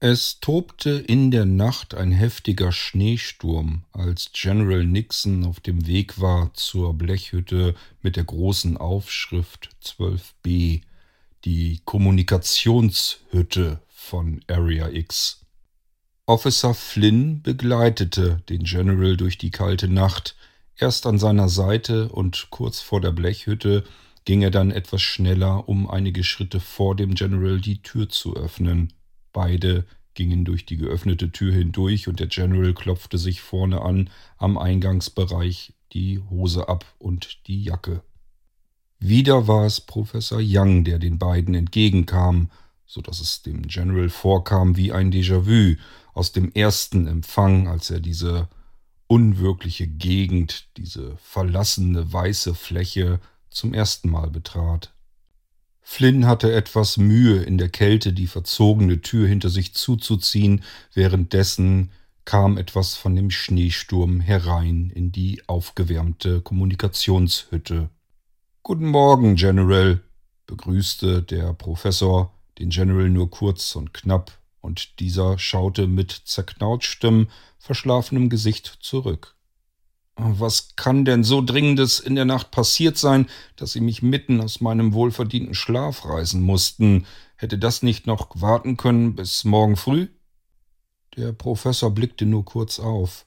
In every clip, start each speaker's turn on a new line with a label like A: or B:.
A: Es tobte in der Nacht ein heftiger Schneesturm, als General Nixon auf dem Weg war zur Blechhütte mit der großen Aufschrift 12b, die Kommunikationshütte von Area X. Officer Flynn begleitete den General durch die kalte Nacht, erst an seiner Seite und kurz vor der Blechhütte ging er dann etwas schneller, um einige Schritte vor dem General die Tür zu öffnen. Beide gingen durch die geöffnete Tür hindurch und der General klopfte sich vorne an am Eingangsbereich die Hose ab und die Jacke. Wieder war es Professor Young, der den beiden entgegenkam, so dass es dem General vorkam wie ein Déjà-vu aus dem ersten Empfang, als er diese unwirkliche Gegend, diese verlassene weiße Fläche zum ersten Mal betrat. Flynn hatte etwas Mühe, in der Kälte die verzogene Tür hinter sich zuzuziehen, währenddessen kam etwas von dem Schneesturm herein in die aufgewärmte Kommunikationshütte. Guten Morgen, General, begrüßte der Professor den General nur kurz und knapp, und dieser schaute mit zerknautschtem, verschlafenem Gesicht zurück. Was kann denn so Dringendes in der Nacht passiert sein, dass Sie mich mitten aus meinem wohlverdienten Schlaf reißen mussten? Hätte das nicht noch warten können bis morgen früh? Der Professor blickte nur kurz auf.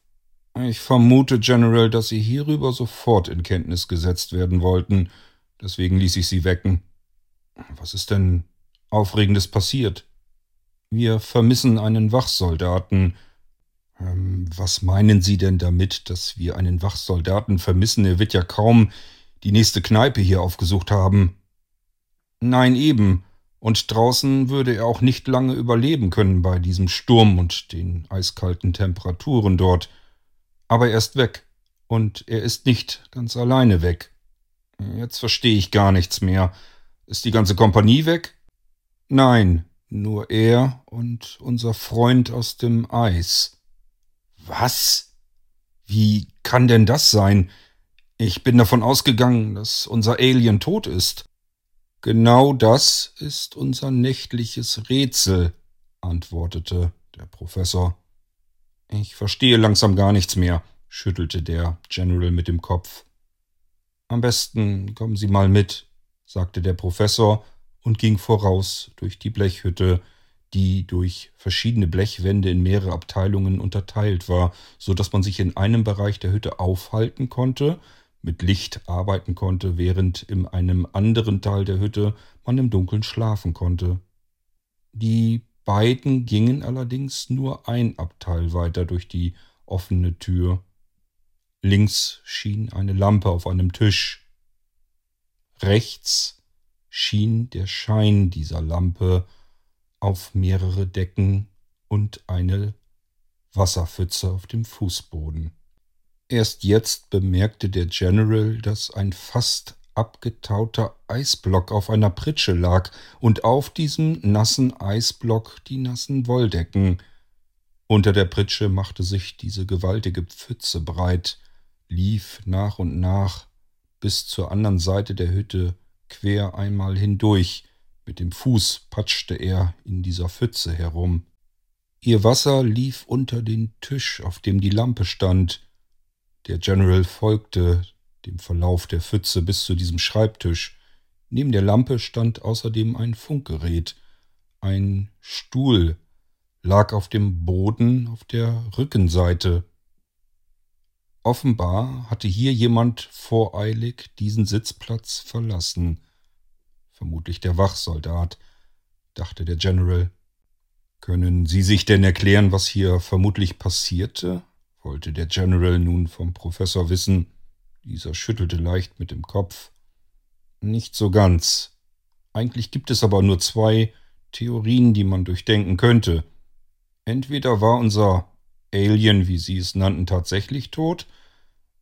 A: Ich vermute, General, dass Sie hierüber sofort in Kenntnis gesetzt werden wollten. Deswegen ließ ich Sie wecken. Was ist denn Aufregendes passiert? Wir vermissen einen Wachsoldaten, was meinen Sie denn damit, dass wir einen Wachsoldaten vermissen? Er wird ja kaum die nächste Kneipe hier aufgesucht haben. Nein, eben. Und draußen würde er auch nicht lange überleben können bei diesem Sturm und den eiskalten Temperaturen dort. Aber er ist weg. Und er ist nicht ganz alleine weg. Jetzt verstehe ich gar nichts mehr. Ist die ganze Kompanie weg? Nein, nur er und unser Freund aus dem Eis. Was? Wie kann denn das sein? Ich bin davon ausgegangen, dass unser Alien tot ist. Genau das ist unser nächtliches Rätsel, antwortete der Professor. Ich verstehe langsam gar nichts mehr, schüttelte der General mit dem Kopf. Am besten kommen Sie mal mit, sagte der Professor und ging voraus durch die Blechhütte, die durch verschiedene Blechwände in mehrere Abteilungen unterteilt war, so dass man sich in einem Bereich der Hütte aufhalten konnte, mit Licht arbeiten konnte, während in einem anderen Teil der Hütte man im Dunkeln schlafen konnte. Die beiden gingen allerdings nur ein Abteil weiter durch die offene Tür. Links schien eine Lampe auf einem Tisch. Rechts schien der Schein dieser Lampe auf mehrere Decken und eine Wasserpfütze auf dem Fußboden. Erst jetzt bemerkte der General, dass ein fast abgetauter Eisblock auf einer Pritsche lag und auf diesem nassen Eisblock die nassen Wolldecken. Unter der Pritsche machte sich diese gewaltige Pfütze breit, lief nach und nach bis zur anderen Seite der Hütte quer einmal hindurch, mit dem Fuß patschte er in dieser Pfütze herum. Ihr Wasser lief unter den Tisch, auf dem die Lampe stand. Der General folgte dem Verlauf der Pfütze bis zu diesem Schreibtisch. Neben der Lampe stand außerdem ein Funkgerät. Ein Stuhl lag auf dem Boden auf der Rückenseite. Offenbar hatte hier jemand voreilig diesen Sitzplatz verlassen. Vermutlich der Wachsoldat, dachte der General. Können Sie sich denn erklären, was hier vermutlich passierte? wollte der General nun vom Professor wissen. Dieser schüttelte leicht mit dem Kopf. Nicht so ganz. Eigentlich gibt es aber nur zwei Theorien, die man durchdenken könnte. Entweder war unser Alien, wie Sie es nannten, tatsächlich tot,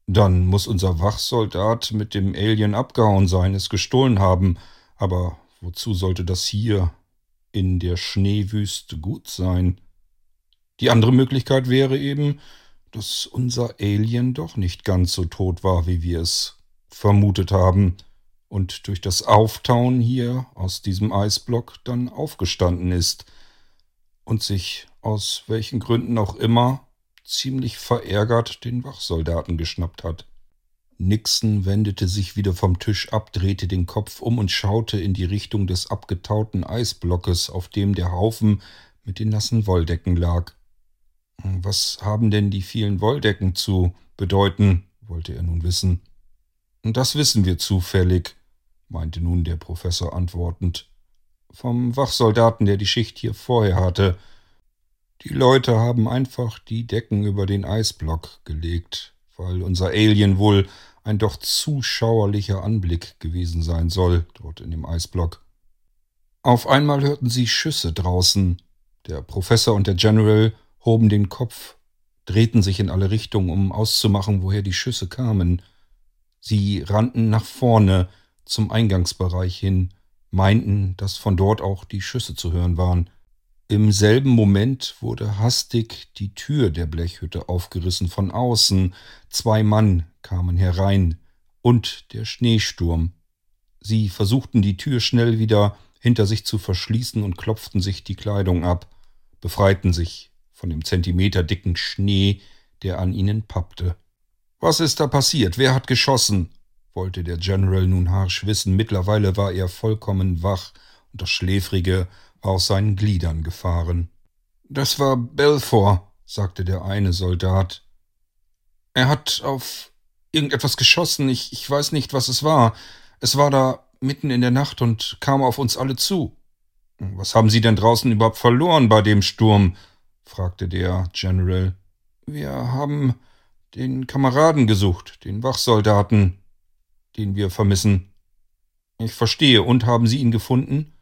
A: dann muss unser Wachsoldat mit dem Alien abgehauen sein, es gestohlen haben, aber wozu sollte das hier in der Schneewüste gut sein? Die andere Möglichkeit wäre eben, dass unser Alien doch nicht ganz so tot war, wie wir es vermutet haben, und durch das Auftauen hier aus diesem Eisblock dann aufgestanden ist. und sich aus welchen Gründen auch immer ziemlich verärgert den Wachsoldaten geschnappt hat. Nixon wendete sich wieder vom Tisch ab, drehte den Kopf um und schaute in die Richtung des abgetauten Eisblockes, auf dem der Haufen mit den nassen Wolldecken lag. Was haben denn die vielen Wolldecken zu bedeuten? wollte er nun wissen. Das wissen wir zufällig, meinte nun der Professor antwortend. Vom Wachsoldaten, der die Schicht hier vorher hatte. Die Leute haben einfach die Decken über den Eisblock gelegt, weil unser Alien wohl ein doch zuschauerlicher Anblick gewesen sein soll, dort in dem Eisblock. Auf einmal hörten sie Schüsse draußen. Der Professor und der General hoben den Kopf, drehten sich in alle Richtungen, um auszumachen, woher die Schüsse kamen. Sie rannten nach vorne zum Eingangsbereich hin, meinten, dass von dort auch die Schüsse zu hören waren. Im selben Moment wurde hastig die Tür der Blechhütte aufgerissen von außen. Zwei Mann kamen herein und der Schneesturm. Sie versuchten die Tür schnell wieder hinter sich zu verschließen und klopften sich die Kleidung ab, befreiten sich von dem zentimeterdicken Schnee, der an ihnen pappte. Was ist da passiert? Wer hat geschossen? wollte der General nun harsch wissen. Mittlerweile war er vollkommen wach und das Schläfrige aus seinen Gliedern gefahren. Das war Belfort, sagte der eine Soldat. Er hat auf irgendetwas geschossen, ich, ich weiß nicht, was es war. Es war da mitten in der Nacht und kam auf uns alle zu. Was haben Sie denn draußen überhaupt verloren bei dem Sturm? fragte der General. Wir haben den Kameraden gesucht, den Wachsoldaten, den wir vermissen. Ich verstehe. Und haben Sie ihn gefunden?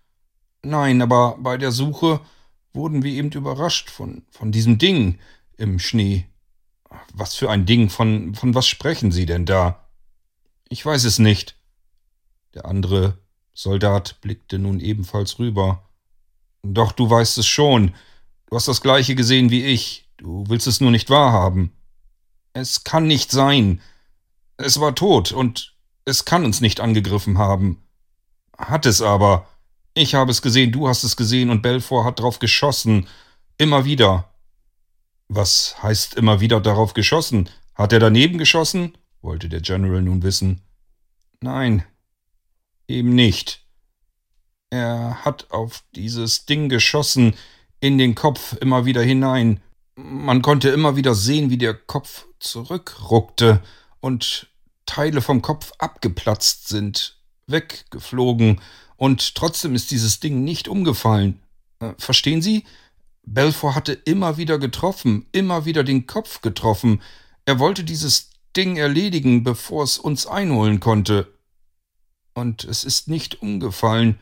A: Nein, aber bei der Suche wurden wir eben überrascht von, von diesem Ding im Schnee. Was für ein Ding? Von, von was sprechen Sie denn da? Ich weiß es nicht. Der andere Soldat blickte nun ebenfalls rüber. Doch du weißt es schon. Du hast das gleiche gesehen wie ich. Du willst es nur nicht wahrhaben. Es kann nicht sein. Es war tot und es kann uns nicht angegriffen haben. Hat es aber. Ich habe es gesehen, du hast es gesehen und Belfort hat drauf geschossen. Immer wieder. Was heißt immer wieder darauf geschossen? Hat er daneben geschossen? wollte der General nun wissen. Nein, eben nicht. Er hat auf dieses Ding geschossen, in den Kopf immer wieder hinein. Man konnte immer wieder sehen, wie der Kopf zurückruckte und Teile vom Kopf abgeplatzt sind, weggeflogen und trotzdem ist dieses Ding nicht umgefallen. Äh, verstehen Sie? Belfort hatte immer wieder getroffen, immer wieder den Kopf getroffen. Er wollte dieses Ding erledigen, bevor es uns einholen konnte. Und es ist nicht umgefallen.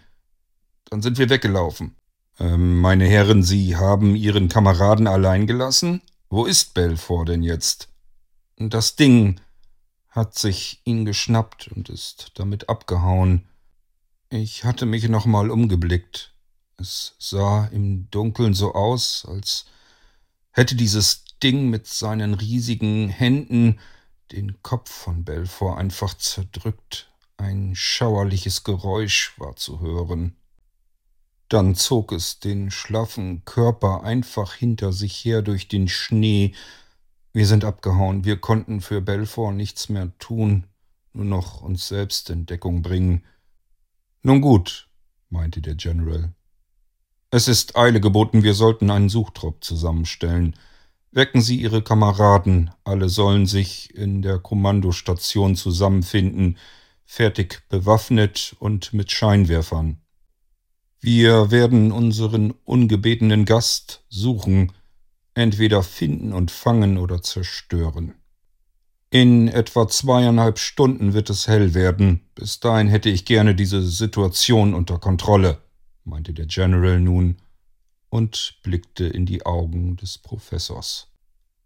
A: Dann sind wir weggelaufen. Ähm, meine Herren, Sie haben Ihren Kameraden allein gelassen? Wo ist Belfort denn jetzt? Das Ding hat sich ihn geschnappt und ist damit abgehauen. Ich hatte mich nochmal umgeblickt. Es sah im Dunkeln so aus, als hätte dieses Ding mit seinen riesigen Händen den Kopf von Belfort einfach zerdrückt. Ein schauerliches Geräusch war zu hören. Dann zog es den schlaffen Körper einfach hinter sich her durch den Schnee. Wir sind abgehauen, wir konnten für Belfort nichts mehr tun, nur noch uns selbst in Deckung bringen. Nun gut, meinte der General. Es ist Eile geboten, wir sollten einen Suchtrupp zusammenstellen. Wecken Sie Ihre Kameraden, alle sollen sich in der Kommandostation zusammenfinden, fertig bewaffnet und mit Scheinwerfern. Wir werden unseren ungebetenen Gast suchen, entweder finden und fangen oder zerstören. In etwa zweieinhalb Stunden wird es hell werden. Bis dahin hätte ich gerne diese Situation unter Kontrolle, meinte der General nun und blickte in die Augen des Professors.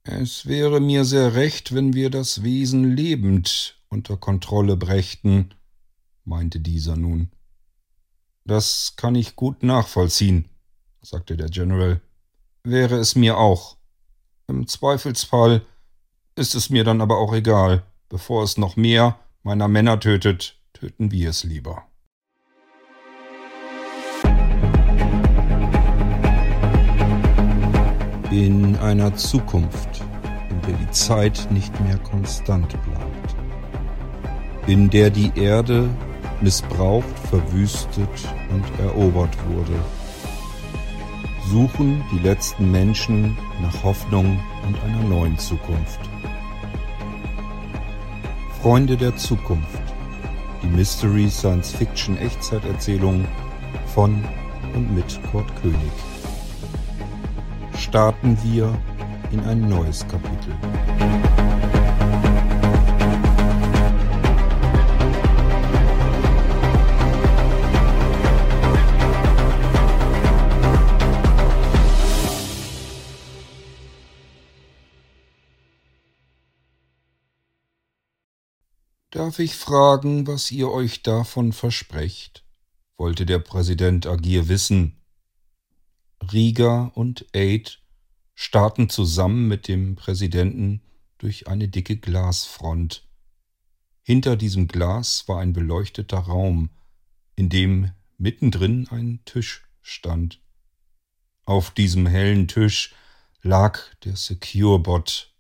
A: Es wäre mir sehr recht, wenn wir das Wesen lebend unter Kontrolle brächten, meinte dieser nun. Das kann ich gut nachvollziehen, sagte der General. Wäre es mir auch. Im Zweifelsfall ist es mir dann aber auch egal. Bevor es noch mehr meiner Männer tötet, töten wir es lieber. In einer Zukunft, in der die Zeit nicht mehr konstant bleibt. In der die Erde missbraucht, verwüstet und erobert wurde. Suchen die letzten Menschen nach Hoffnung und einer neuen Zukunft. Freunde der Zukunft. Die Mystery Science Fiction Echtzeiterzählung von und mit Kurt König. Starten wir in ein neues Kapitel. Darf ich fragen, was ihr euch davon versprecht? wollte der Präsident Agir wissen. Rieger und Aid starrten zusammen mit dem Präsidenten durch eine dicke Glasfront. Hinter diesem Glas war ein beleuchteter Raum, in dem mittendrin ein Tisch stand. Auf diesem hellen Tisch lag der Securebot,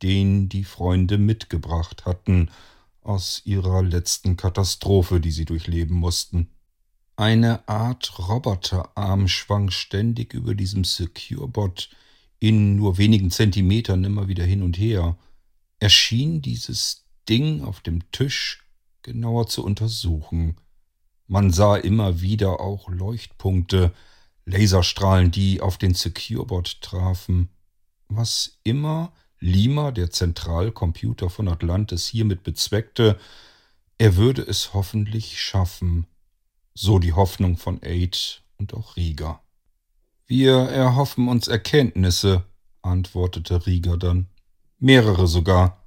A: den die Freunde mitgebracht hatten aus ihrer letzten Katastrophe, die sie durchleben mussten. Eine Art Roboterarm schwang ständig über diesem Securebot in nur wenigen Zentimetern immer wieder hin und her. Er schien dieses Ding auf dem Tisch genauer zu untersuchen. Man sah immer wieder auch Leuchtpunkte, Laserstrahlen, die auf den Securebot trafen. Was immer Lima, der Zentralcomputer von Atlantis, hiermit bezweckte, er würde es hoffentlich schaffen, so die Hoffnung von Aid und auch Rieger. Wir erhoffen uns Erkenntnisse, antwortete Rieger dann. Mehrere sogar.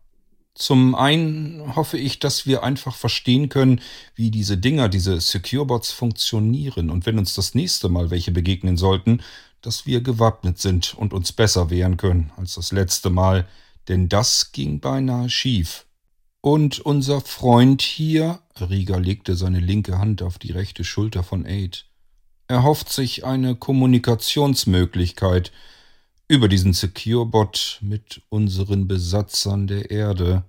A: Zum einen hoffe ich, dass wir einfach verstehen können, wie diese Dinger, diese Securebots funktionieren und wenn uns das nächste Mal welche begegnen sollten, dass wir gewappnet sind und uns besser wehren können als das letzte Mal, denn das ging beinahe schief. Und unser Freund hier, Rieger legte seine linke Hand auf die rechte Schulter von Aid, erhofft sich eine Kommunikationsmöglichkeit über diesen Securebot mit unseren Besatzern der Erde.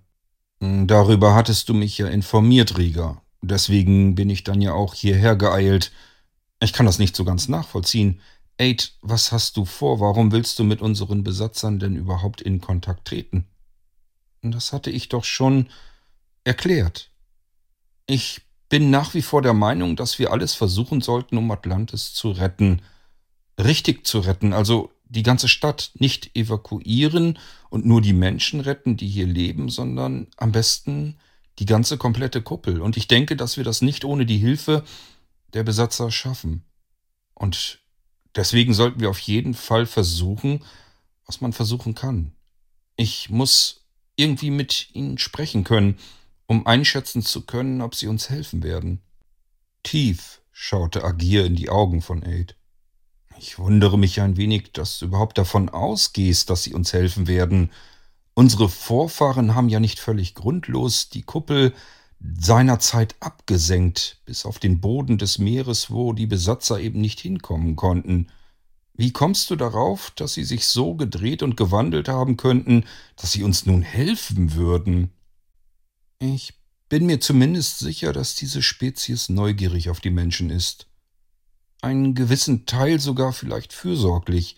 A: Darüber hattest du mich ja informiert, Rieger. Deswegen bin ich dann ja auch hierher geeilt. Ich kann das nicht so ganz nachvollziehen. Aid, was hast du vor? Warum willst du mit unseren Besatzern denn überhaupt in Kontakt treten? Das hatte ich doch schon erklärt. Ich bin nach wie vor der Meinung, dass wir alles versuchen sollten, um Atlantis zu retten. Richtig zu retten, also die ganze Stadt nicht evakuieren und nur die Menschen retten, die hier leben, sondern am besten die ganze komplette Kuppel. Und ich denke, dass wir das nicht ohne die Hilfe der Besatzer schaffen. Und deswegen sollten wir auf jeden Fall versuchen, was man versuchen kann. Ich muss irgendwie mit ihnen sprechen können, um einschätzen zu können, ob sie uns helfen werden. Tief schaute Agir in die Augen von Aid. Ich wundere mich ein wenig, dass du überhaupt davon ausgehst, dass sie uns helfen werden. Unsere Vorfahren haben ja nicht völlig grundlos die Kuppel seinerzeit abgesenkt, bis auf den Boden des Meeres, wo die Besatzer eben nicht hinkommen konnten. Wie kommst du darauf, dass sie sich so gedreht und gewandelt haben könnten, dass sie uns nun helfen würden? Ich bin mir zumindest sicher, dass diese Spezies neugierig auf die Menschen ist. Einen gewissen Teil sogar vielleicht fürsorglich.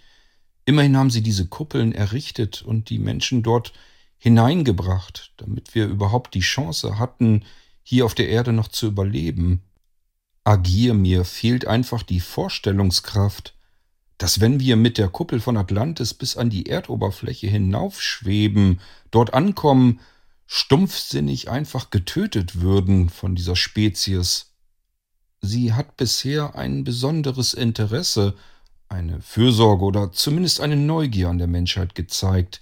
A: Immerhin haben sie diese Kuppeln errichtet und die Menschen dort hineingebracht, damit wir überhaupt die Chance hatten, hier auf der Erde noch zu überleben. Agier mir fehlt einfach die Vorstellungskraft, dass wenn wir mit der Kuppel von Atlantis bis an die Erdoberfläche hinaufschweben, dort ankommen, stumpfsinnig einfach getötet würden von dieser Spezies. Sie hat bisher ein besonderes Interesse, eine Fürsorge oder zumindest eine Neugier an der Menschheit gezeigt.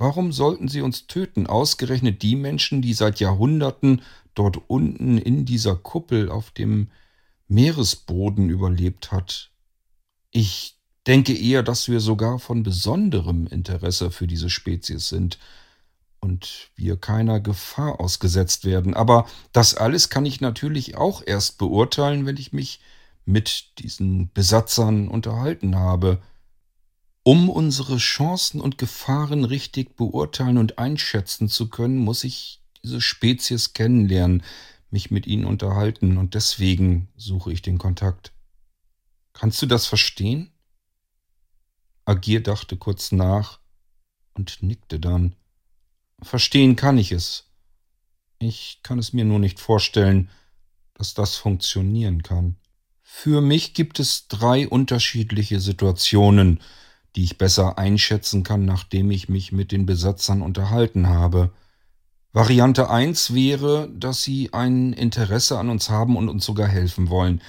A: Warum sollten sie uns töten, ausgerechnet die Menschen, die seit Jahrhunderten dort unten in dieser Kuppel auf dem Meeresboden überlebt hat? Ich denke eher, dass wir sogar von besonderem Interesse für diese Spezies sind und wir keiner Gefahr ausgesetzt werden. Aber das alles kann ich natürlich auch erst beurteilen, wenn ich mich mit diesen Besatzern unterhalten habe. Um unsere Chancen und Gefahren richtig beurteilen und einschätzen zu können, muss ich diese Spezies kennenlernen, mich mit ihnen unterhalten, und deswegen suche ich den Kontakt. Kannst du das verstehen? Agir dachte kurz nach und nickte dann. Verstehen kann ich es. Ich kann es mir nur nicht vorstellen, dass das funktionieren kann. Für mich gibt es drei unterschiedliche Situationen, die ich besser einschätzen kann, nachdem ich mich mit den Besatzern unterhalten habe. Variante 1 wäre, dass sie ein Interesse an uns haben und uns sogar helfen wollen.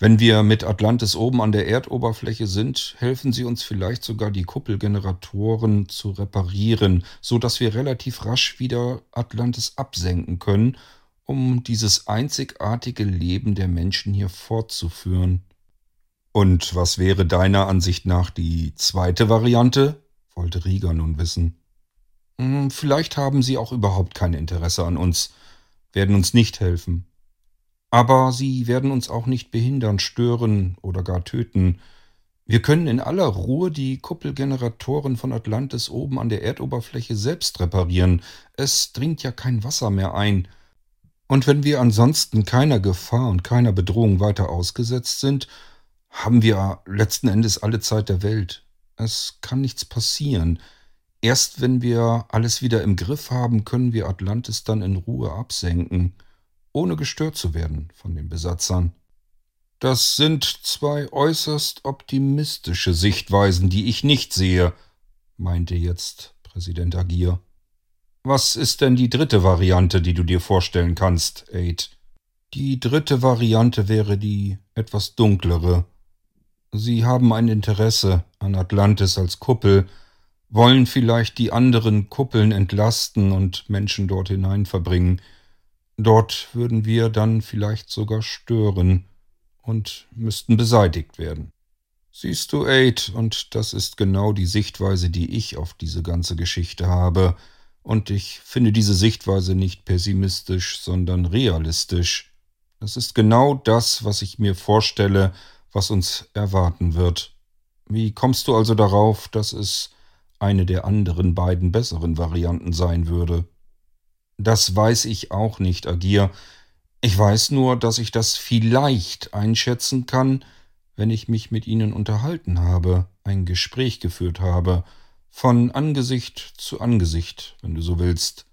A: Wenn wir mit Atlantis oben an der Erdoberfläche sind, helfen sie uns vielleicht sogar die Kuppelgeneratoren zu reparieren, so dass wir relativ rasch wieder Atlantis absenken können, um dieses einzigartige Leben der Menschen hier fortzuführen. Und was wäre deiner Ansicht nach die zweite Variante? wollte Rieger nun wissen. Hm, vielleicht haben sie auch überhaupt kein Interesse an uns, werden uns nicht helfen. Aber sie werden uns auch nicht behindern, stören oder gar töten. Wir können in aller Ruhe die Kuppelgeneratoren von Atlantis oben an der Erdoberfläche selbst reparieren. Es dringt ja kein Wasser mehr ein. Und wenn wir ansonsten keiner Gefahr und keiner Bedrohung weiter ausgesetzt sind, haben wir letzten Endes alle Zeit der Welt. Es kann nichts passieren. Erst wenn wir alles wieder im Griff haben, können wir Atlantis dann in Ruhe absenken, ohne gestört zu werden von den Besatzern. Das sind zwei äußerst optimistische Sichtweisen, die ich nicht sehe, meinte jetzt Präsident Agir. Was ist denn die dritte Variante, die du dir vorstellen kannst, Aid? Die dritte Variante wäre die etwas dunklere. Sie haben ein Interesse an Atlantis als Kuppel, wollen vielleicht die anderen Kuppeln entlasten und Menschen dort hinein verbringen. Dort würden wir dann vielleicht sogar stören und müssten beseitigt werden. Siehst du, Aid, und das ist genau die Sichtweise, die ich auf diese ganze Geschichte habe, und ich finde diese Sichtweise nicht pessimistisch, sondern realistisch. Das ist genau das, was ich mir vorstelle, was uns erwarten wird. Wie kommst du also darauf, dass es eine der anderen beiden besseren Varianten sein würde. Das weiß ich auch nicht, Agir. Ich weiß nur, dass ich das vielleicht einschätzen kann, wenn ich mich mit Ihnen unterhalten habe, ein Gespräch geführt habe, von Angesicht zu Angesicht, wenn du so willst.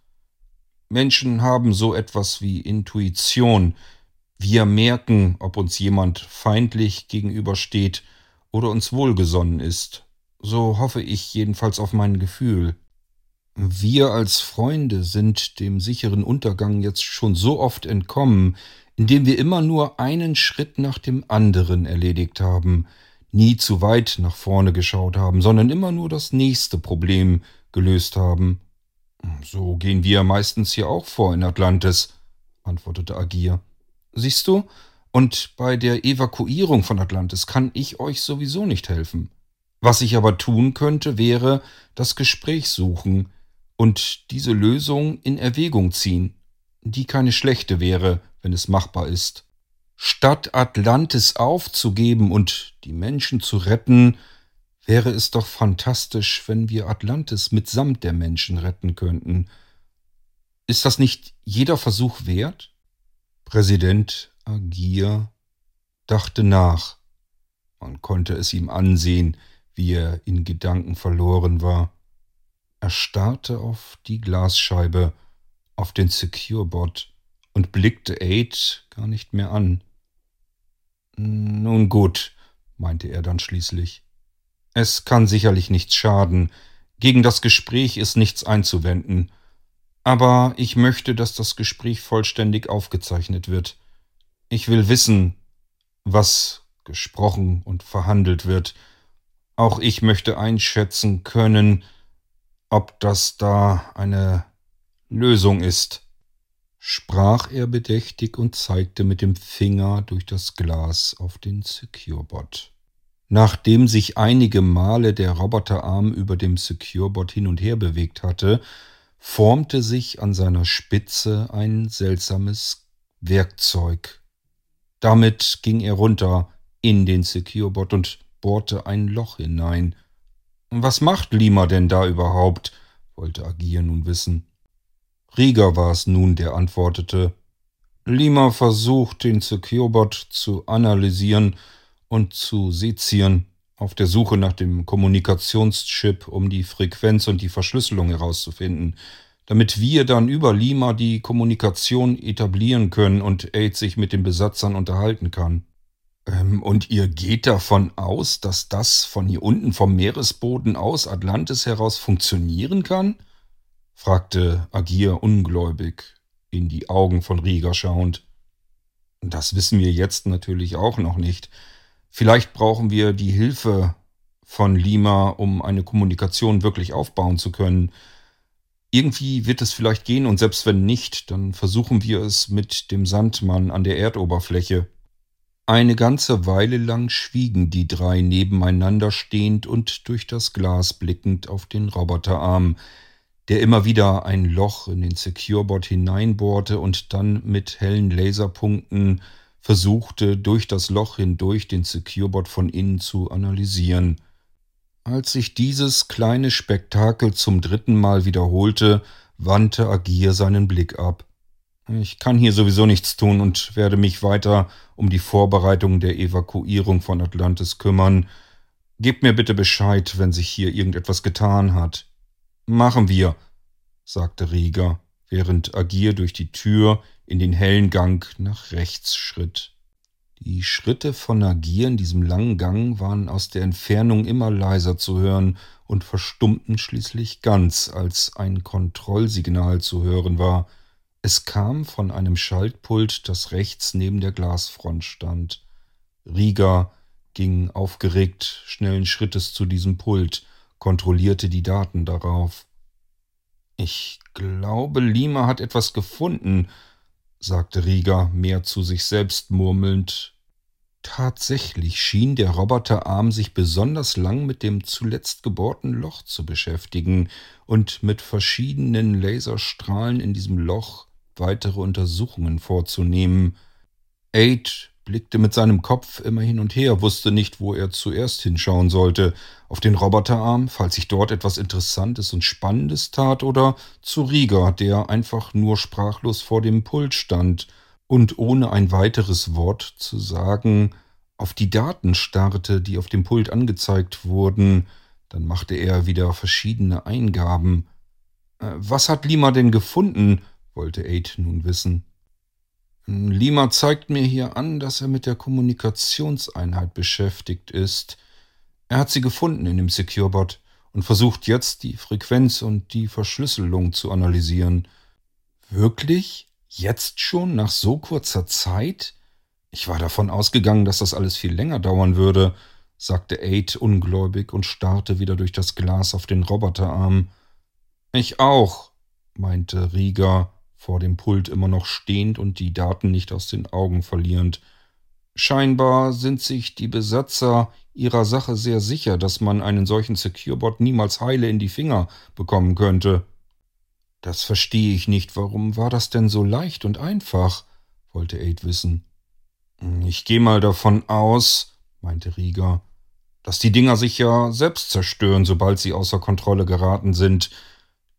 A: Menschen haben so etwas wie Intuition. Wir merken, ob uns jemand feindlich gegenübersteht oder uns wohlgesonnen ist. So hoffe ich jedenfalls auf mein Gefühl. Wir als Freunde sind dem sicheren Untergang jetzt schon so oft entkommen, indem wir immer nur einen Schritt nach dem anderen erledigt haben, nie zu weit nach vorne geschaut haben, sondern immer nur das nächste Problem gelöst haben. So gehen wir meistens hier auch vor in Atlantis, antwortete Agir. Siehst du, und bei der Evakuierung von Atlantis kann ich euch sowieso nicht helfen. Was ich aber tun könnte, wäre das Gespräch suchen und diese Lösung in Erwägung ziehen, die keine schlechte wäre, wenn es machbar ist. Statt Atlantis aufzugeben und die Menschen zu retten, wäre es doch fantastisch, wenn wir Atlantis mitsamt der Menschen retten könnten. Ist das nicht jeder Versuch wert? Präsident Agir dachte nach. Man konnte es ihm ansehen, wie er in Gedanken verloren war. Er starrte auf die Glasscheibe, auf den Secure-Bot und blickte Aid gar nicht mehr an. Nun gut, meinte er dann schließlich. Es kann sicherlich nichts schaden. Gegen das Gespräch ist nichts einzuwenden. Aber ich möchte, dass das Gespräch vollständig aufgezeichnet wird. Ich will wissen, was gesprochen und verhandelt wird, auch ich möchte einschätzen können, ob das da eine Lösung ist, sprach er bedächtig und zeigte mit dem Finger durch das Glas auf den Securebot. Nachdem sich einige Male der Roboterarm über dem Securebot hin und her bewegt hatte, formte sich an seiner Spitze ein seltsames Werkzeug. Damit ging er runter in den Securebot und bohrte ein Loch hinein. Was macht Lima denn da überhaupt? wollte Agir nun wissen. Rieger war es nun, der antwortete. Lima versucht, den Securebot zu analysieren und zu sezieren, auf der Suche nach dem Kommunikationschip, um die Frequenz und die Verschlüsselung herauszufinden, damit wir dann über Lima die Kommunikation etablieren können und Aid sich mit den Besatzern unterhalten kann. Ähm, und ihr geht davon aus, dass das von hier unten vom Meeresboden aus Atlantis heraus funktionieren kann? fragte Agir ungläubig, in die Augen von Rieger schauend. Das wissen wir jetzt natürlich auch noch nicht. Vielleicht brauchen wir die Hilfe von Lima, um eine Kommunikation wirklich aufbauen zu können. Irgendwie wird es vielleicht gehen und selbst wenn nicht, dann versuchen wir es mit dem Sandmann an der Erdoberfläche. Eine ganze Weile lang schwiegen die drei nebeneinander stehend und durch das Glas blickend auf den Roboterarm, der immer wieder ein Loch in den Securebot hineinbohrte und dann mit hellen Laserpunkten versuchte, durch das Loch hindurch den Securebot von innen zu analysieren. Als sich dieses kleine Spektakel zum dritten Mal wiederholte, wandte Agir seinen Blick ab. Ich kann hier sowieso nichts tun und werde mich weiter um die Vorbereitung der Evakuierung von Atlantis kümmern. Gebt mir bitte Bescheid, wenn sich hier irgendetwas getan hat. Machen wir, sagte Rieger, während Agir durch die Tür in den hellen Gang nach rechts schritt. Die Schritte von Agir in diesem langen Gang waren aus der Entfernung immer leiser zu hören und verstummten schließlich ganz, als ein Kontrollsignal zu hören war. Es kam von einem Schaltpult, das rechts neben der Glasfront stand. Rieger ging aufgeregt schnellen Schrittes zu diesem Pult, kontrollierte die Daten darauf. Ich glaube, Lima hat etwas gefunden, sagte Rieger, mehr zu sich selbst murmelnd. Tatsächlich schien der Roboterarm sich besonders lang mit dem zuletzt gebohrten Loch zu beschäftigen und mit verschiedenen Laserstrahlen in diesem Loch weitere Untersuchungen vorzunehmen. Aid blickte mit seinem Kopf immer hin und her, wusste nicht, wo er zuerst hinschauen sollte, auf den Roboterarm, falls sich dort etwas Interessantes und Spannendes tat, oder zu Rieger, der einfach nur sprachlos vor dem Pult stand und ohne ein weiteres Wort zu sagen auf die Daten starrte, die auf dem Pult angezeigt wurden, dann machte er wieder verschiedene Eingaben. Äh, was hat Lima denn gefunden? wollte Aid nun wissen. Lima zeigt mir hier an, dass er mit der Kommunikationseinheit beschäftigt ist. Er hat sie gefunden in dem Securebot und versucht jetzt die Frequenz und die Verschlüsselung zu analysieren. Wirklich? Jetzt schon? Nach so kurzer Zeit? Ich war davon ausgegangen, dass das alles viel länger dauern würde, sagte Aid ungläubig und starrte wieder durch das Glas auf den Roboterarm. Ich auch, meinte Rieger vor dem Pult immer noch stehend und die Daten nicht aus den Augen verlierend. Scheinbar sind sich die Besatzer ihrer Sache sehr sicher, dass man einen solchen Securebot niemals heile in die Finger bekommen könnte. Das verstehe ich nicht. Warum war das denn so leicht und einfach? wollte Aid wissen. Ich gehe mal davon aus, meinte Rieger, dass die Dinger sich ja selbst zerstören, sobald sie außer Kontrolle geraten sind.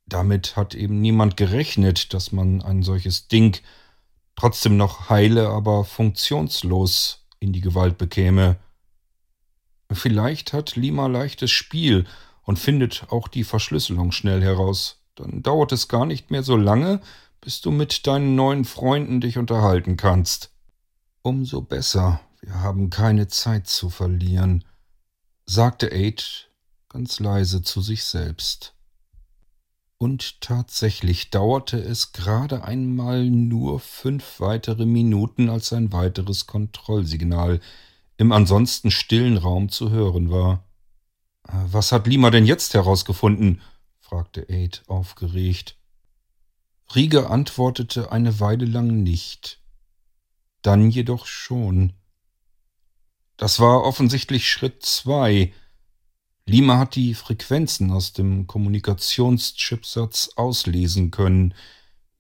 A: Damit hat eben niemand gerechnet, dass man ein solches Ding trotzdem noch heile, aber funktionslos in die Gewalt bekäme. Vielleicht hat Lima leichtes Spiel und findet auch die Verschlüsselung schnell heraus. Dann dauert es gar nicht mehr so lange, bis du mit deinen neuen Freunden dich unterhalten kannst. Umso besser, wir haben keine Zeit zu verlieren, sagte Aid ganz leise zu sich selbst. Und tatsächlich dauerte es gerade einmal nur fünf weitere Minuten, als ein weiteres Kontrollsignal im ansonsten stillen Raum zu hören war. Äh, was hat Lima denn jetzt herausgefunden? fragte Aid aufgeregt. Rieger antwortete eine Weile lang nicht. Dann jedoch schon. Das war offensichtlich Schritt zwei, Lima hat die Frequenzen aus dem Kommunikationschipsatz auslesen können.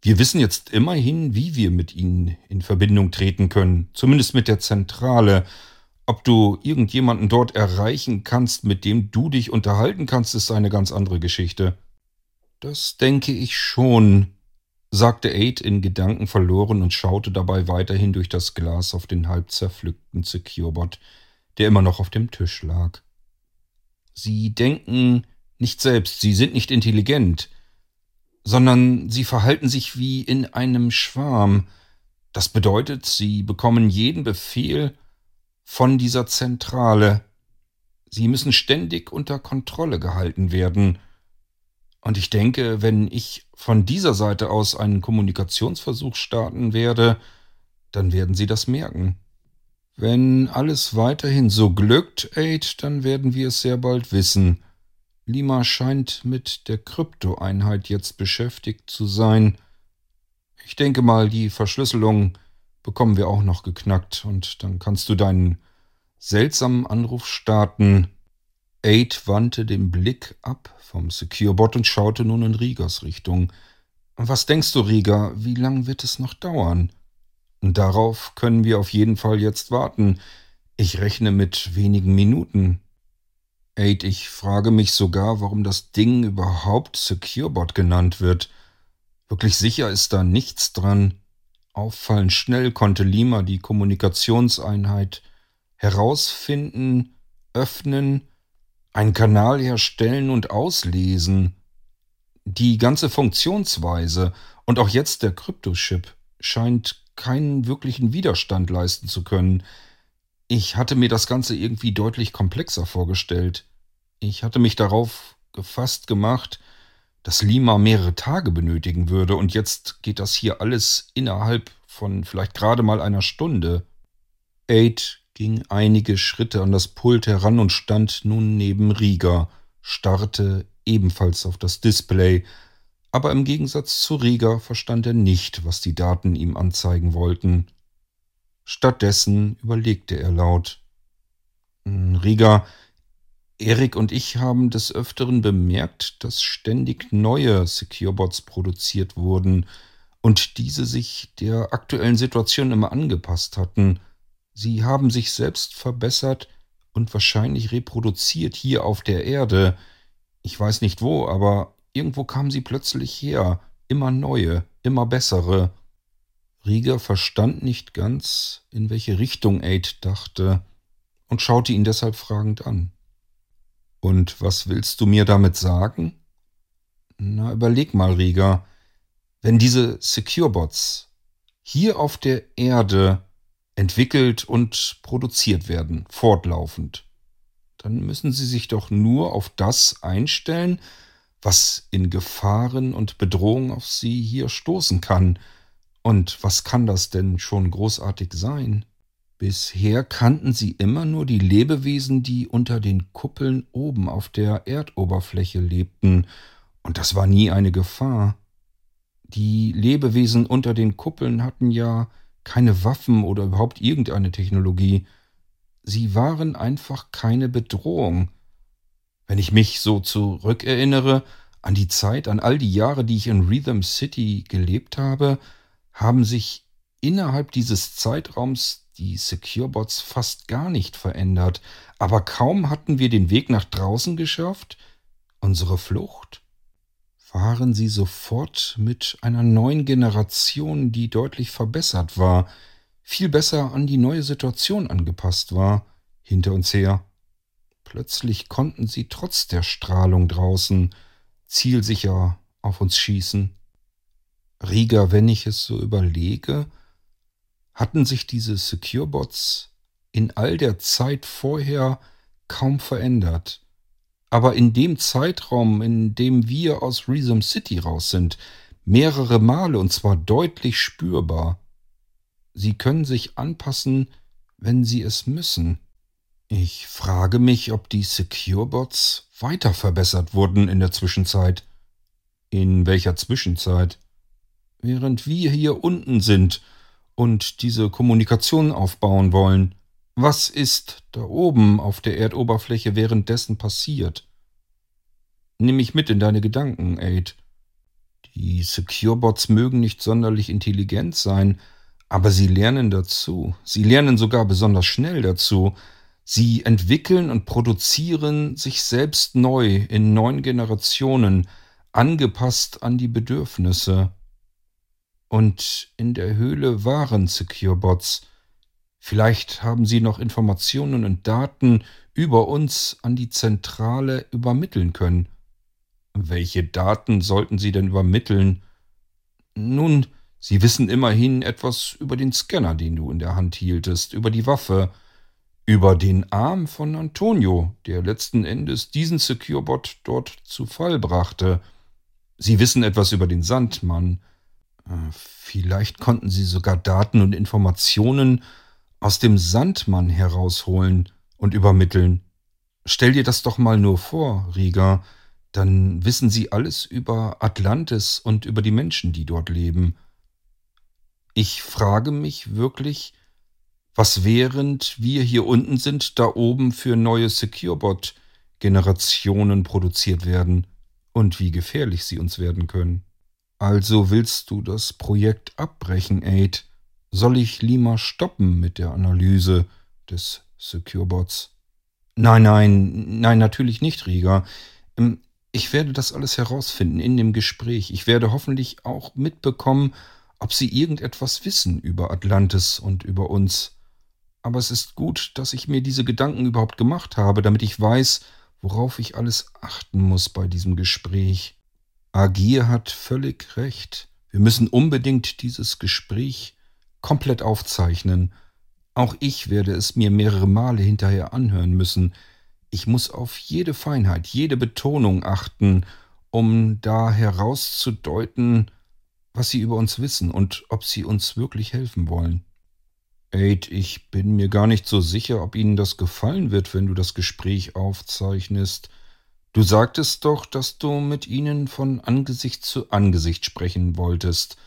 A: Wir wissen jetzt immerhin, wie wir mit ihnen in Verbindung treten können, zumindest mit der Zentrale. Ob du irgendjemanden dort erreichen kannst, mit dem du dich unterhalten kannst, ist eine ganz andere Geschichte. Das denke ich schon, sagte Aid in Gedanken verloren und schaute dabei weiterhin durch das Glas auf den halb zerpflückten Securebot, der immer noch auf dem Tisch lag. Sie denken nicht selbst, sie sind nicht intelligent, sondern sie verhalten sich wie in einem Schwarm. Das bedeutet, sie bekommen jeden Befehl von dieser Zentrale. Sie müssen ständig unter Kontrolle gehalten werden. Und ich denke, wenn ich von dieser Seite aus einen Kommunikationsversuch starten werde, dann werden Sie das merken. Wenn alles weiterhin so glückt, Aid, dann werden wir es sehr bald wissen. Lima scheint mit der Kryptoeinheit jetzt beschäftigt zu sein. Ich denke mal, die Verschlüsselung bekommen wir auch noch geknackt und dann kannst du deinen seltsamen Anruf starten. Aid wandte den Blick ab vom Securebot und schaute nun in Rigas Richtung. Was denkst du, Riga, wie lang wird es noch dauern? Darauf können wir auf jeden Fall jetzt warten. Ich rechne mit wenigen Minuten. Aid, ich frage mich sogar, warum das Ding überhaupt Securebot genannt wird. Wirklich sicher ist da nichts dran. Auffallend schnell konnte Lima die Kommunikationseinheit herausfinden, öffnen, einen Kanal herstellen und auslesen. Die ganze Funktionsweise und auch jetzt der Kryptochip scheint keinen wirklichen Widerstand leisten zu können. Ich hatte mir das Ganze irgendwie deutlich komplexer vorgestellt. Ich hatte mich darauf gefasst gemacht, dass Lima mehrere Tage benötigen würde, und jetzt geht das hier alles innerhalb von vielleicht gerade mal einer Stunde. Aid ging einige Schritte an das Pult heran und stand nun neben Rieger, starrte ebenfalls auf das Display, aber im Gegensatz zu Rieger verstand er nicht, was die Daten ihm anzeigen wollten. Stattdessen überlegte er laut. Hm, Rieger, Erik und ich haben des Öfteren bemerkt, dass ständig neue Securebots produziert wurden und diese sich der aktuellen Situation immer angepasst hatten. Sie haben sich selbst verbessert und wahrscheinlich reproduziert hier auf der Erde. Ich weiß nicht wo, aber irgendwo kamen sie plötzlich her. Immer neue, immer bessere. Rieger verstand nicht ganz, in welche Richtung Aid dachte und schaute ihn deshalb fragend an. Und was willst du mir damit sagen? Na, überleg mal, Rieger. Wenn diese Securebots hier auf der Erde entwickelt und produziert werden, fortlaufend, dann müssen sie sich doch nur auf das einstellen, was in Gefahren und Bedrohungen auf sie hier stoßen kann. Und was kann das denn schon großartig sein? Bisher kannten sie immer nur die Lebewesen, die unter den Kuppeln oben auf der Erdoberfläche lebten, und das war nie eine Gefahr. Die Lebewesen unter den Kuppeln hatten ja keine Waffen oder überhaupt irgendeine Technologie. Sie waren einfach keine Bedrohung. Wenn ich mich so zurückerinnere an die Zeit, an all die Jahre, die ich in Rhythm City gelebt habe, haben sich innerhalb dieses Zeitraums die Securebots fast gar nicht verändert, aber kaum hatten wir den Weg nach draußen geschafft, unsere Flucht, waren sie sofort mit einer neuen Generation, die deutlich verbessert war, viel besser an die neue Situation angepasst war, hinter uns her. Plötzlich konnten sie trotz der Strahlung draußen zielsicher auf uns schießen. Rieger, wenn ich es so überlege, hatten sich diese Securebots in all der Zeit vorher kaum verändert. Aber in dem Zeitraum, in dem wir aus Rhythm City raus sind, mehrere Male und zwar deutlich spürbar. Sie können sich anpassen, wenn sie es müssen. Ich frage mich, ob die Securebots weiter verbessert wurden in der Zwischenzeit. In welcher Zwischenzeit? Während wir hier unten sind und diese Kommunikation aufbauen wollen, was ist da oben auf der Erdoberfläche währenddessen passiert? Nimm mich mit in deine Gedanken, Aid. Die Securebots mögen nicht sonderlich intelligent sein, aber sie lernen dazu. Sie lernen sogar besonders schnell dazu, Sie entwickeln und produzieren sich selbst neu in neuen Generationen, angepasst an die Bedürfnisse. Und in der Höhle waren SecureBots. Vielleicht haben sie noch Informationen und Daten über uns an die Zentrale übermitteln können. Welche Daten sollten sie denn übermitteln? Nun, sie wissen immerhin etwas über den Scanner, den du in der Hand hieltest, über die Waffe, über den Arm von Antonio, der letzten Endes diesen Securebot dort zu Fall brachte. Sie wissen etwas über den Sandmann. Äh, vielleicht konnten sie sogar Daten und Informationen aus dem Sandmann herausholen und übermitteln. Stell dir das doch mal nur vor, Rieger, dann wissen sie alles über Atlantis und über die Menschen, die dort leben. Ich frage mich wirklich, was während wir hier unten sind, da oben für neue Securebot-Generationen produziert werden und wie gefährlich sie uns werden können. Also willst du das Projekt abbrechen, Aid? Soll ich Lima stoppen mit der Analyse des Securebots? Nein, nein, nein, natürlich nicht, Rieger. Ähm, ich werde das alles herausfinden in dem Gespräch. Ich werde hoffentlich auch mitbekommen, ob Sie irgendetwas wissen über Atlantis und über uns aber es ist gut, dass ich mir diese Gedanken überhaupt gemacht habe, damit ich weiß, worauf ich alles achten muss bei diesem Gespräch. Agir hat völlig recht. Wir müssen unbedingt dieses Gespräch komplett aufzeichnen. Auch ich werde es mir mehrere Male hinterher anhören müssen. Ich muss auf jede Feinheit, jede Betonung achten, um da herauszudeuten, was sie über uns wissen und ob sie uns wirklich helfen wollen. Aid, ich bin mir gar nicht so sicher, ob Ihnen das gefallen wird, wenn du das Gespräch aufzeichnest. Du sagtest doch, dass du mit ihnen von Angesicht zu Angesicht sprechen wolltest.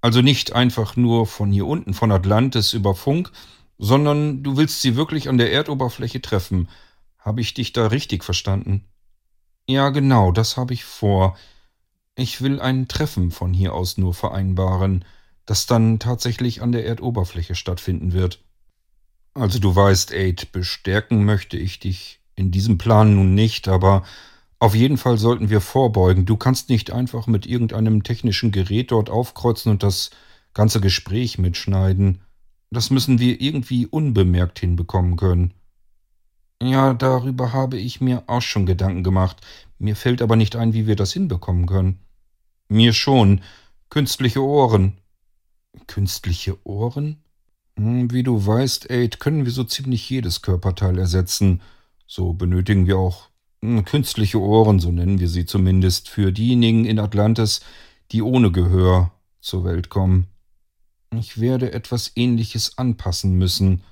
A: Also nicht einfach nur von hier unten, von Atlantis über Funk, sondern du willst sie wirklich an der Erdoberfläche treffen. Habe ich dich da richtig verstanden? Ja, genau, das habe ich vor. Ich will ein Treffen von hier aus nur vereinbaren das dann tatsächlich an der Erdoberfläche stattfinden wird. Also du weißt, Aid, bestärken möchte ich dich in diesem Plan nun nicht, aber auf jeden Fall sollten wir vorbeugen. Du kannst nicht einfach mit irgendeinem technischen Gerät dort aufkreuzen und das ganze Gespräch mitschneiden. Das müssen wir irgendwie unbemerkt hinbekommen können. Ja, darüber habe ich mir auch schon Gedanken gemacht. Mir fällt aber nicht ein, wie wir das hinbekommen können. Mir schon. Künstliche Ohren. Künstliche Ohren? Hm, wie du weißt, Aid, können wir so ziemlich jedes Körperteil ersetzen. So benötigen wir auch hm, künstliche Ohren, so nennen wir sie zumindest, für diejenigen in Atlantis, die ohne Gehör zur Welt kommen. Ich werde etwas Ähnliches anpassen müssen.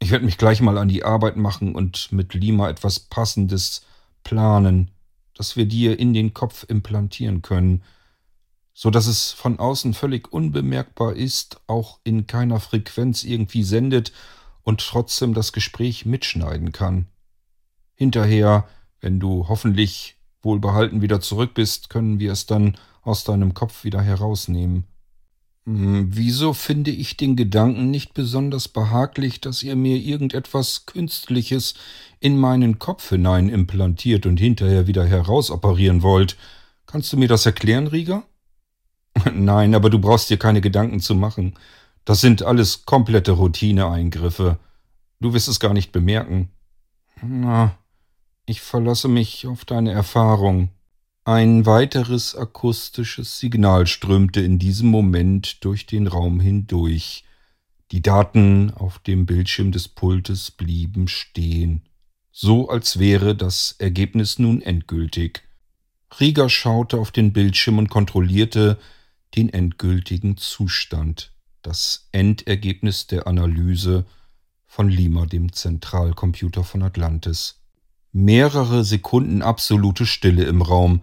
A: Ich werde mich gleich mal an die Arbeit machen und mit Lima etwas Passendes planen, das wir dir in den Kopf implantieren können so dass es von außen völlig unbemerkbar ist, auch in keiner Frequenz irgendwie sendet und trotzdem das Gespräch mitschneiden kann. Hinterher, wenn du hoffentlich wohlbehalten wieder zurück bist, können wir es dann aus deinem Kopf wieder herausnehmen. Hm, wieso finde ich den Gedanken nicht besonders behaglich, dass ihr mir irgendetwas Künstliches in meinen Kopf hinein implantiert und hinterher wieder herausoperieren wollt? Kannst du mir das erklären, Rieger? Nein, aber du brauchst dir keine Gedanken zu machen. Das sind alles komplette Routineeingriffe. Du wirst es gar nicht bemerken. Na, ich verlasse mich auf deine Erfahrung. Ein weiteres akustisches Signal strömte in diesem Moment durch den Raum hindurch. Die Daten auf dem Bildschirm des Pultes blieben stehen, so als wäre das Ergebnis nun endgültig. Rieger schaute auf den Bildschirm und kontrollierte, den endgültigen Zustand, das Endergebnis der Analyse von Lima, dem Zentralcomputer von Atlantis. Mehrere Sekunden absolute Stille im Raum.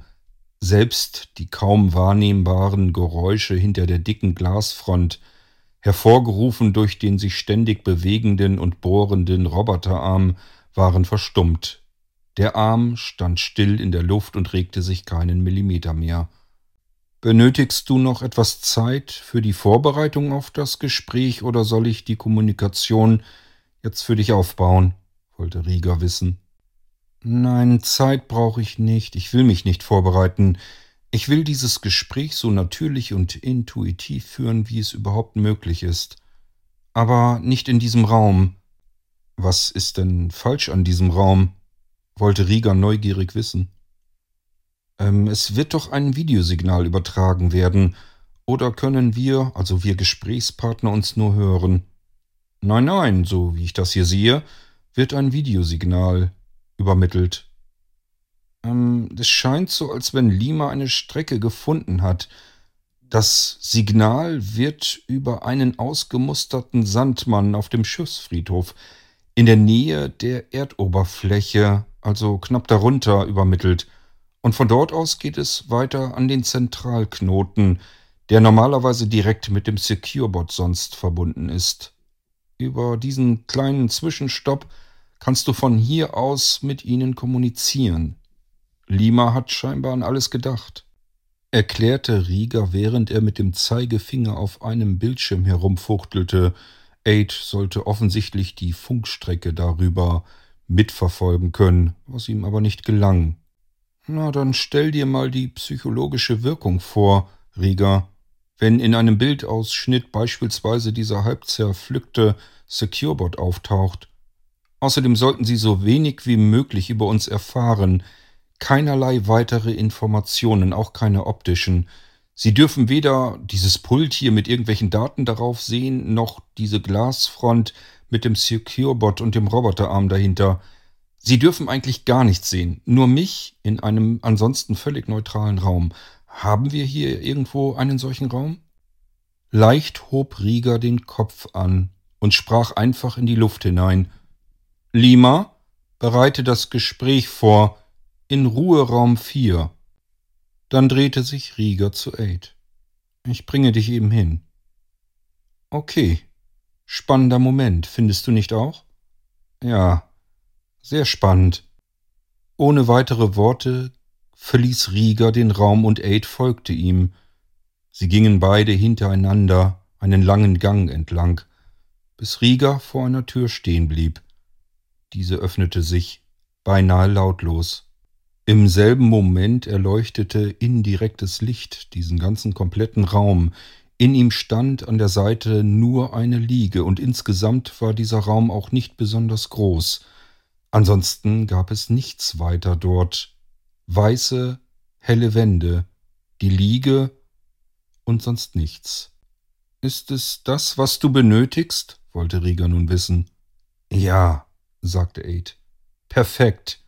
A: Selbst die kaum wahrnehmbaren Geräusche hinter der dicken Glasfront, hervorgerufen durch den sich ständig bewegenden und bohrenden Roboterarm, waren verstummt. Der Arm stand still in der Luft und regte sich keinen Millimeter mehr. Benötigst du noch etwas Zeit für die Vorbereitung auf das Gespräch oder soll ich die Kommunikation jetzt für dich aufbauen? wollte Rieger wissen. Nein, Zeit brauche ich nicht. Ich will mich nicht vorbereiten. Ich will dieses Gespräch so natürlich und intuitiv führen, wie es überhaupt möglich ist. Aber nicht in diesem Raum. Was ist denn falsch an diesem Raum? wollte Rieger neugierig wissen. Ähm, es wird doch ein Videosignal übertragen werden. Oder können wir, also wir Gesprächspartner, uns nur hören? Nein, nein, so wie ich das hier sehe, wird ein Videosignal übermittelt. Ähm, es scheint so, als wenn Lima eine Strecke gefunden hat. Das Signal wird über einen ausgemusterten Sandmann auf dem Schiffsfriedhof in der Nähe der Erdoberfläche, also knapp darunter, übermittelt. Und von dort aus geht es weiter an den Zentralknoten, der normalerweise direkt mit dem Securebot sonst verbunden ist. Über diesen kleinen Zwischenstopp kannst du von hier aus mit ihnen kommunizieren. Lima hat scheinbar an alles gedacht, erklärte Rieger, während er mit dem Zeigefinger auf einem Bildschirm herumfuchtelte. Aid sollte offensichtlich die Funkstrecke darüber mitverfolgen können, was ihm aber nicht gelang. Na, dann stell dir mal die psychologische Wirkung vor, Rieger. Wenn in einem Bildausschnitt beispielsweise dieser halb zerpflückte Securebot auftaucht, Außerdem sollten Sie so wenig wie möglich über uns erfahren, keinerlei weitere Informationen, auch keine optischen. Sie dürfen weder dieses Pult hier mit irgendwelchen Daten darauf sehen, noch diese Glasfront mit dem Securebot und dem Roboterarm dahinter. Sie dürfen eigentlich gar nichts sehen, nur mich in einem ansonsten völlig neutralen Raum. Haben wir hier irgendwo einen solchen Raum? Leicht hob Rieger den Kopf an und sprach einfach in die Luft hinein. Lima, bereite das Gespräch vor in Ruheraum 4. Dann drehte sich Rieger zu Aid. Ich bringe dich eben hin. Okay. Spannender Moment, findest du nicht auch? Ja, sehr spannend. Ohne weitere Worte verließ Rieger den Raum und Aid folgte ihm. Sie gingen beide hintereinander einen langen Gang entlang, bis Rieger vor einer Tür stehen blieb. Diese öffnete sich, beinahe lautlos. Im selben Moment erleuchtete indirektes Licht diesen ganzen kompletten Raum. In ihm stand an der Seite nur eine Liege, und insgesamt war dieser Raum auch nicht besonders groß. Ansonsten gab es nichts weiter dort. Weiße, helle Wände, die Liege und sonst nichts. Ist es das, was du benötigst? wollte Rieger nun wissen. Ja, sagte Aid. Perfekt.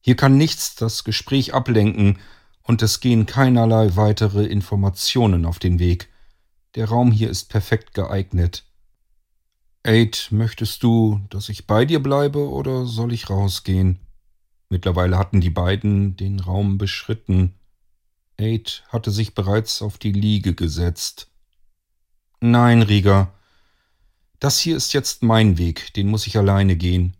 A: Hier kann nichts das Gespräch ablenken, und es gehen keinerlei weitere Informationen auf den Weg. Der Raum hier ist perfekt geeignet. Aid, möchtest du, dass ich bei dir bleibe, oder soll ich rausgehen? Mittlerweile hatten die beiden den Raum beschritten. Aid hatte sich bereits auf die Liege gesetzt. Nein, Rieger, das hier ist jetzt mein Weg, den muss ich alleine gehen.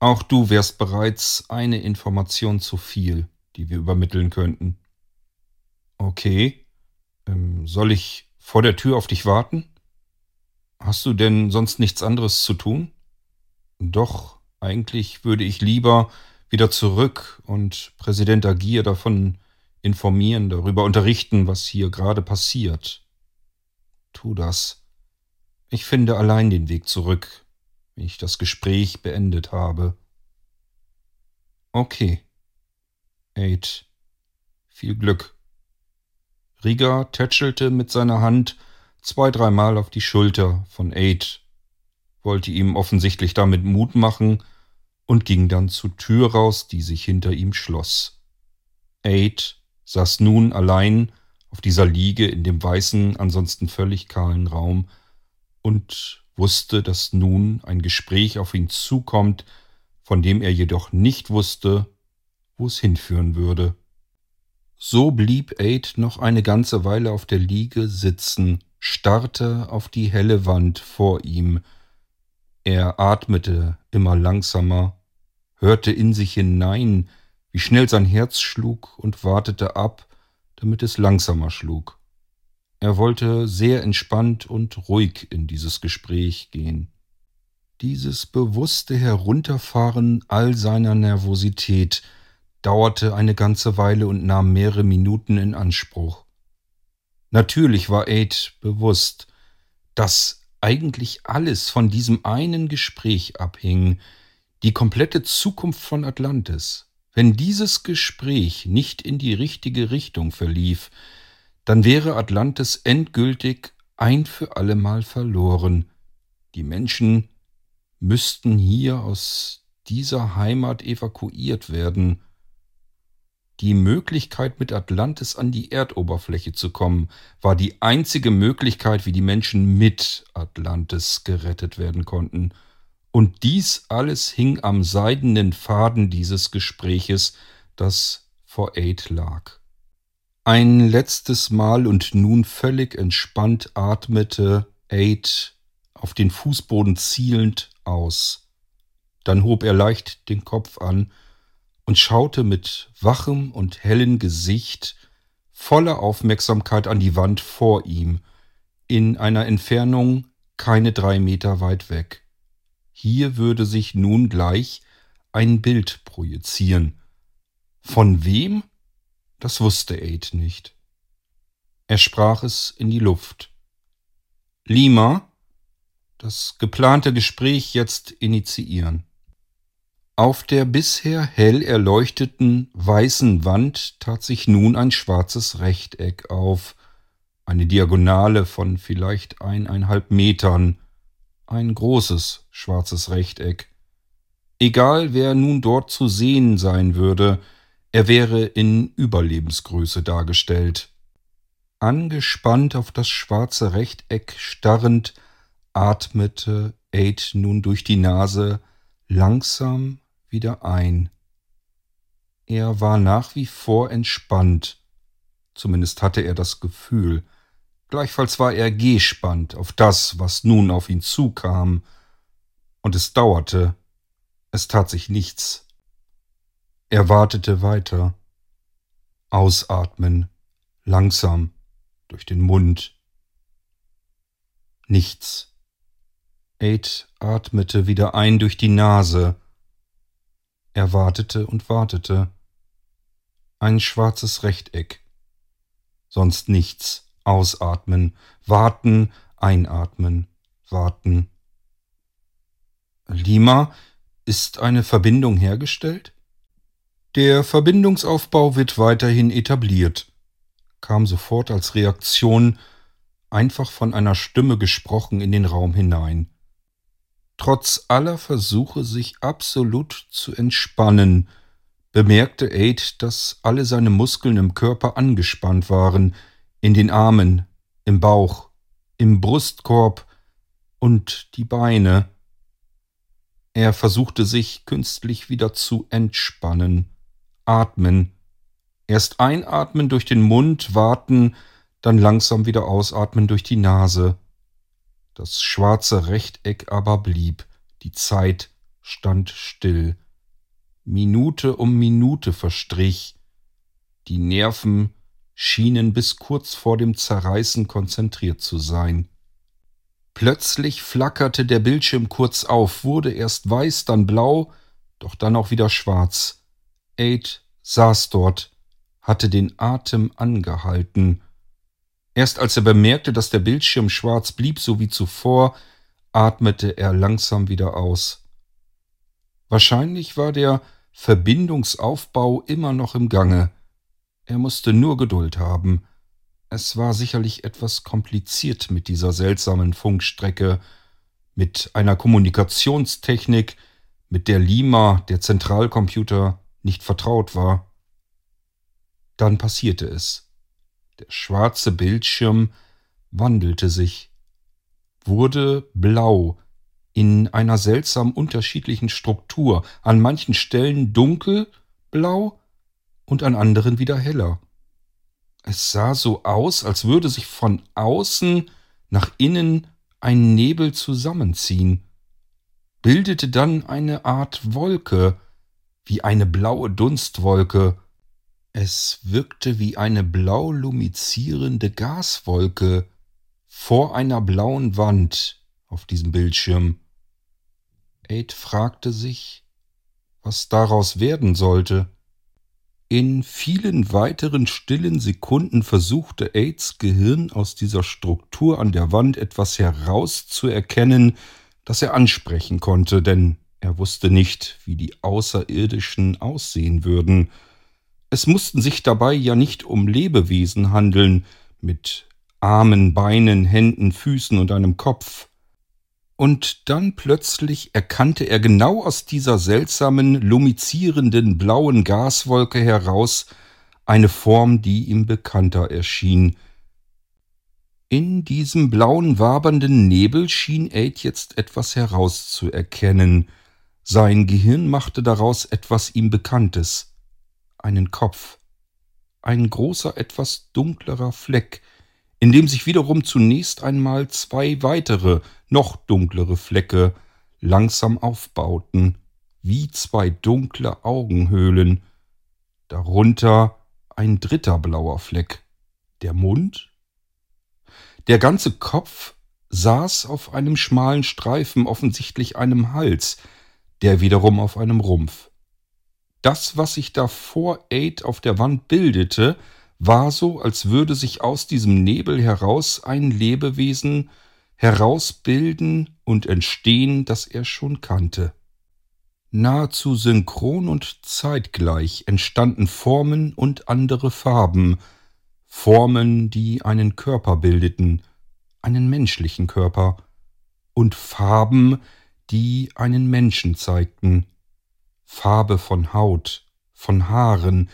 A: Auch du wärst bereits eine Information zu viel, die wir übermitteln könnten. Okay. Ähm, soll ich vor der Tür auf dich warten? Hast du denn sonst nichts anderes zu tun? Doch, eigentlich würde ich lieber wieder zurück und Präsident Agier davon informieren, darüber unterrichten, was hier gerade passiert. Tu das. Ich finde allein den Weg zurück, wenn ich das Gespräch beendet habe. Okay. Aid. Viel Glück. Rieger tätschelte mit seiner Hand zwei, dreimal auf die Schulter von Aid, wollte ihm offensichtlich damit Mut machen und ging dann zur Tür raus, die sich hinter ihm schloss. Aid saß nun allein auf dieser Liege in dem weißen, ansonsten völlig kahlen Raum und wusste, dass nun ein Gespräch auf ihn zukommt, von dem er jedoch nicht wusste, wo es hinführen würde. So blieb Aid noch eine ganze Weile auf der Liege sitzen, starrte auf die helle Wand vor ihm. Er atmete immer langsamer, hörte in sich hinein, wie schnell sein Herz schlug und wartete ab, damit es langsamer schlug. Er wollte sehr entspannt und ruhig in dieses Gespräch gehen. Dieses bewusste Herunterfahren all seiner Nervosität dauerte eine ganze Weile und nahm mehrere Minuten in Anspruch. Natürlich war Aid bewusst, dass eigentlich alles von diesem einen Gespräch abhing, die komplette Zukunft von Atlantis. Wenn dieses Gespräch nicht in die richtige Richtung verlief, dann wäre Atlantis endgültig ein für allemal verloren. Die Menschen müssten hier aus dieser Heimat evakuiert werden. Die Möglichkeit, mit Atlantis an die Erdoberfläche zu kommen, war die einzige Möglichkeit, wie die Menschen mit Atlantis gerettet werden konnten. Und dies alles hing am seidenen Faden dieses Gespräches, das vor Aid lag. Ein letztes Mal und nun völlig entspannt atmete Aid auf den Fußboden zielend aus. Dann hob er leicht den Kopf an und schaute mit wachem und hellem Gesicht voller Aufmerksamkeit an die Wand vor ihm, in einer Entfernung keine drei Meter weit weg. Hier würde sich nun gleich ein Bild projizieren. Von wem? Das wusste Aid nicht. Er sprach es in die Luft. Lima, das geplante Gespräch jetzt initiieren. Auf der bisher hell erleuchteten weißen Wand tat sich nun ein schwarzes Rechteck auf, eine Diagonale von vielleicht eineinhalb Metern, ein großes schwarzes Rechteck. Egal wer nun dort zu sehen sein würde, er wäre in Überlebensgröße dargestellt. Angespannt auf das schwarze Rechteck starrend, atmete Aid nun durch die Nase langsam wieder ein. Er war nach wie vor entspannt, zumindest hatte er das Gefühl. Gleichfalls war er gespannt auf das, was nun auf ihn zukam, und es dauerte, es tat sich nichts. Er wartete weiter. Ausatmen, langsam, durch den Mund. Nichts. Aid atmete wieder ein durch die Nase. Er wartete und wartete. Ein schwarzes Rechteck. Sonst nichts. Ausatmen, warten, einatmen, warten. Lima, ist eine Verbindung hergestellt? Der Verbindungsaufbau wird weiterhin etabliert, kam sofort als Reaktion einfach von einer Stimme gesprochen in den Raum hinein. Trotz aller Versuche, sich absolut zu entspannen, bemerkte Aid, dass alle seine Muskeln im Körper angespannt waren, in den Armen, im Bauch, im Brustkorb und die Beine. Er versuchte sich künstlich wieder zu entspannen, atmen, erst einatmen durch den Mund, warten, dann langsam wieder ausatmen durch die Nase. Das schwarze Rechteck aber blieb, die Zeit stand still. Minute um Minute verstrich, die Nerven schienen bis kurz vor dem Zerreißen konzentriert zu sein. Plötzlich flackerte der Bildschirm kurz auf, wurde erst weiß, dann blau, doch dann auch wieder schwarz. Aid saß dort, hatte den Atem angehalten, Erst als er bemerkte, dass der Bildschirm schwarz blieb, so wie zuvor, atmete er langsam wieder aus. Wahrscheinlich war der Verbindungsaufbau immer noch im Gange. Er musste nur Geduld haben. Es war sicherlich etwas kompliziert mit dieser seltsamen Funkstrecke, mit einer Kommunikationstechnik, mit der Lima, der Zentralcomputer, nicht vertraut war. Dann passierte es. Der schwarze Bildschirm wandelte sich, wurde blau in einer seltsam unterschiedlichen Struktur, an manchen Stellen dunkelblau und an anderen wieder heller. Es sah so aus, als würde sich von außen nach innen ein Nebel zusammenziehen, bildete dann eine Art Wolke, wie eine blaue Dunstwolke, es wirkte wie eine blau lumizierende Gaswolke vor einer blauen Wand auf diesem Bildschirm. Aid fragte sich, was daraus werden sollte. In vielen weiteren stillen Sekunden versuchte Aids Gehirn aus dieser Struktur an der Wand etwas herauszuerkennen, das er ansprechen konnte, denn er wusste nicht, wie die Außerirdischen aussehen würden. Es mussten sich dabei ja nicht um Lebewesen handeln, mit Armen, Beinen, Händen, Füßen und einem Kopf. Und dann plötzlich erkannte er genau aus dieser seltsamen, lumizierenden blauen Gaswolke heraus eine Form, die ihm bekannter erschien. In diesem blauen, wabernden Nebel schien Aid jetzt etwas herauszuerkennen. Sein Gehirn machte daraus etwas ihm Bekanntes. Einen Kopf. Ein großer, etwas dunklerer Fleck, in dem sich wiederum zunächst einmal zwei weitere, noch dunklere Flecke langsam aufbauten, wie zwei dunkle Augenhöhlen. Darunter ein dritter blauer Fleck. Der Mund? Der ganze Kopf saß auf einem schmalen Streifen, offensichtlich einem Hals, der wiederum auf einem Rumpf. Das, was sich da vor Aid auf der Wand bildete, war so, als würde sich aus diesem Nebel heraus ein Lebewesen herausbilden und entstehen, das er schon kannte. Nahezu synchron und zeitgleich entstanden Formen und andere Farben, Formen, die einen Körper bildeten, einen menschlichen Körper, und Farben, die einen Menschen zeigten, Farbe von Haut, von Haaren,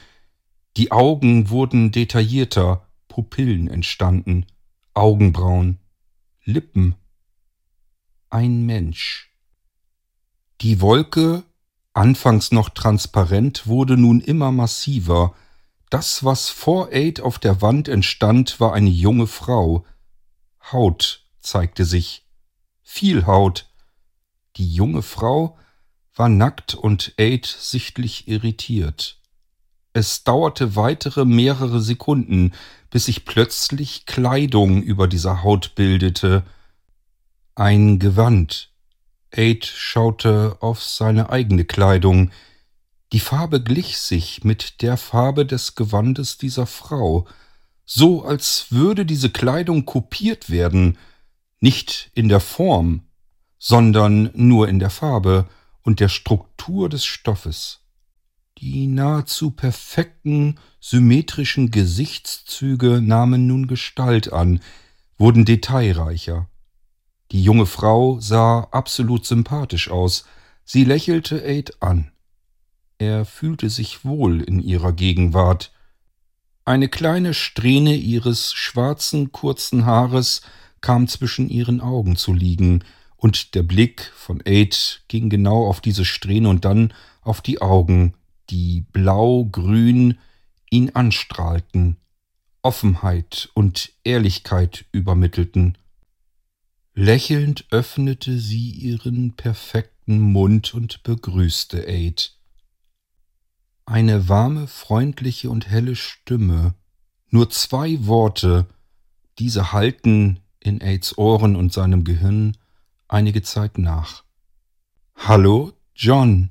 A: die Augen wurden detaillierter, Pupillen entstanden, Augenbrauen, Lippen. Ein Mensch. Die Wolke, anfangs noch transparent, wurde nun immer massiver. Das, was vor Aid auf der Wand entstand, war eine junge Frau. Haut zeigte sich. Viel Haut. Die junge Frau war nackt und Aid sichtlich irritiert. Es dauerte weitere mehrere Sekunden, bis sich plötzlich Kleidung über dieser Haut bildete. Ein Gewand. Aid schaute auf seine eigene Kleidung. Die Farbe glich sich mit der Farbe des Gewandes dieser Frau, so als würde diese Kleidung kopiert werden, nicht in der Form, sondern nur in der Farbe, und der Struktur des Stoffes. Die nahezu perfekten, symmetrischen Gesichtszüge nahmen nun Gestalt an, wurden detailreicher. Die junge Frau sah absolut sympathisch aus, sie lächelte Aid an. Er fühlte sich wohl in ihrer Gegenwart. Eine kleine Strähne ihres schwarzen, kurzen Haares kam zwischen ihren Augen zu liegen, und der Blick von Aid ging genau auf diese Strähne und dann auf die Augen, die blau-grün ihn anstrahlten, Offenheit und Ehrlichkeit übermittelten. Lächelnd öffnete sie ihren perfekten Mund und begrüßte Aid. Eine warme, freundliche und helle Stimme, nur zwei Worte, diese halten in Aids Ohren und seinem Gehirn einige Zeit nach. Hallo, John.